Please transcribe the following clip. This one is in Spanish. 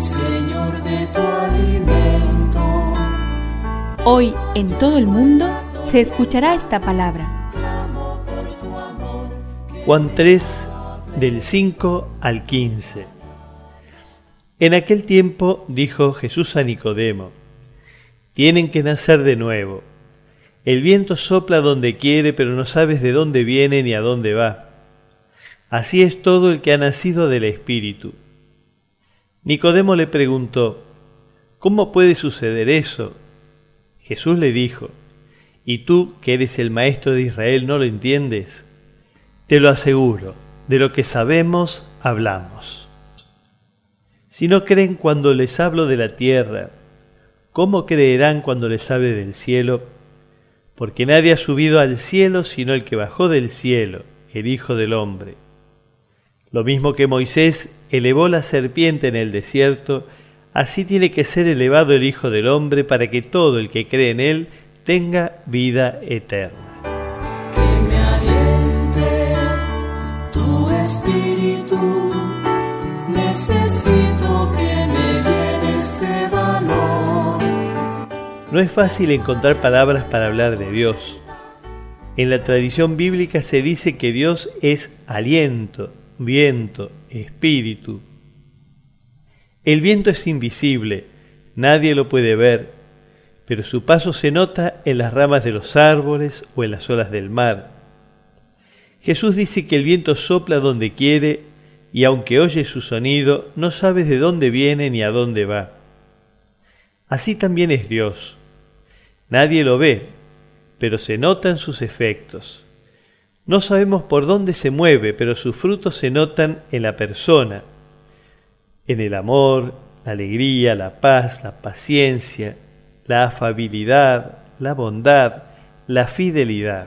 Señor, de tu alimento. Hoy en todo el mundo se escuchará esta palabra. Juan 3, del 5 al 15. En aquel tiempo dijo Jesús a Nicodemo, tienen que nacer de nuevo. El viento sopla donde quiere, pero no sabes de dónde viene ni a dónde va. Así es todo el que ha nacido del Espíritu. Nicodemo le preguntó, ¿cómo puede suceder eso? Jesús le dijo, ¿y tú, que eres el maestro de Israel, no lo entiendes? Te lo aseguro, de lo que sabemos, hablamos. Si no creen cuando les hablo de la tierra, ¿cómo creerán cuando les hable del cielo? porque nadie ha subido al cielo sino el que bajó del cielo, el Hijo del Hombre. Lo mismo que Moisés elevó la serpiente en el desierto, así tiene que ser elevado el Hijo del Hombre para que todo el que cree en él tenga vida eterna. Que me aliente tu espíritu. Necesito que me llenes de valor. No es fácil encontrar palabras para hablar de Dios. En la tradición bíblica se dice que Dios es aliento, viento, espíritu. El viento es invisible, nadie lo puede ver, pero su paso se nota en las ramas de los árboles o en las olas del mar. Jesús dice que el viento sopla donde quiere y aunque oye su sonido, no sabes de dónde viene ni a dónde va. Así también es Dios. Nadie lo ve, pero se notan sus efectos. No sabemos por dónde se mueve, pero sus frutos se notan en la persona, en el amor, la alegría, la paz, la paciencia, la afabilidad, la bondad, la fidelidad.